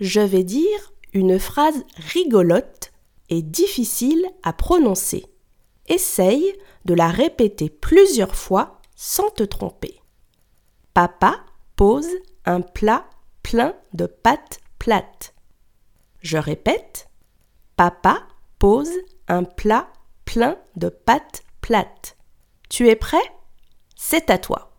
Je vais dire une phrase rigolote et difficile à prononcer. Essaye de la répéter plusieurs fois sans te tromper. Papa pose un plat plein de pâtes plates. Je répète. Papa pose un plat plein de pâtes plates. Tu es prêt? C'est à toi.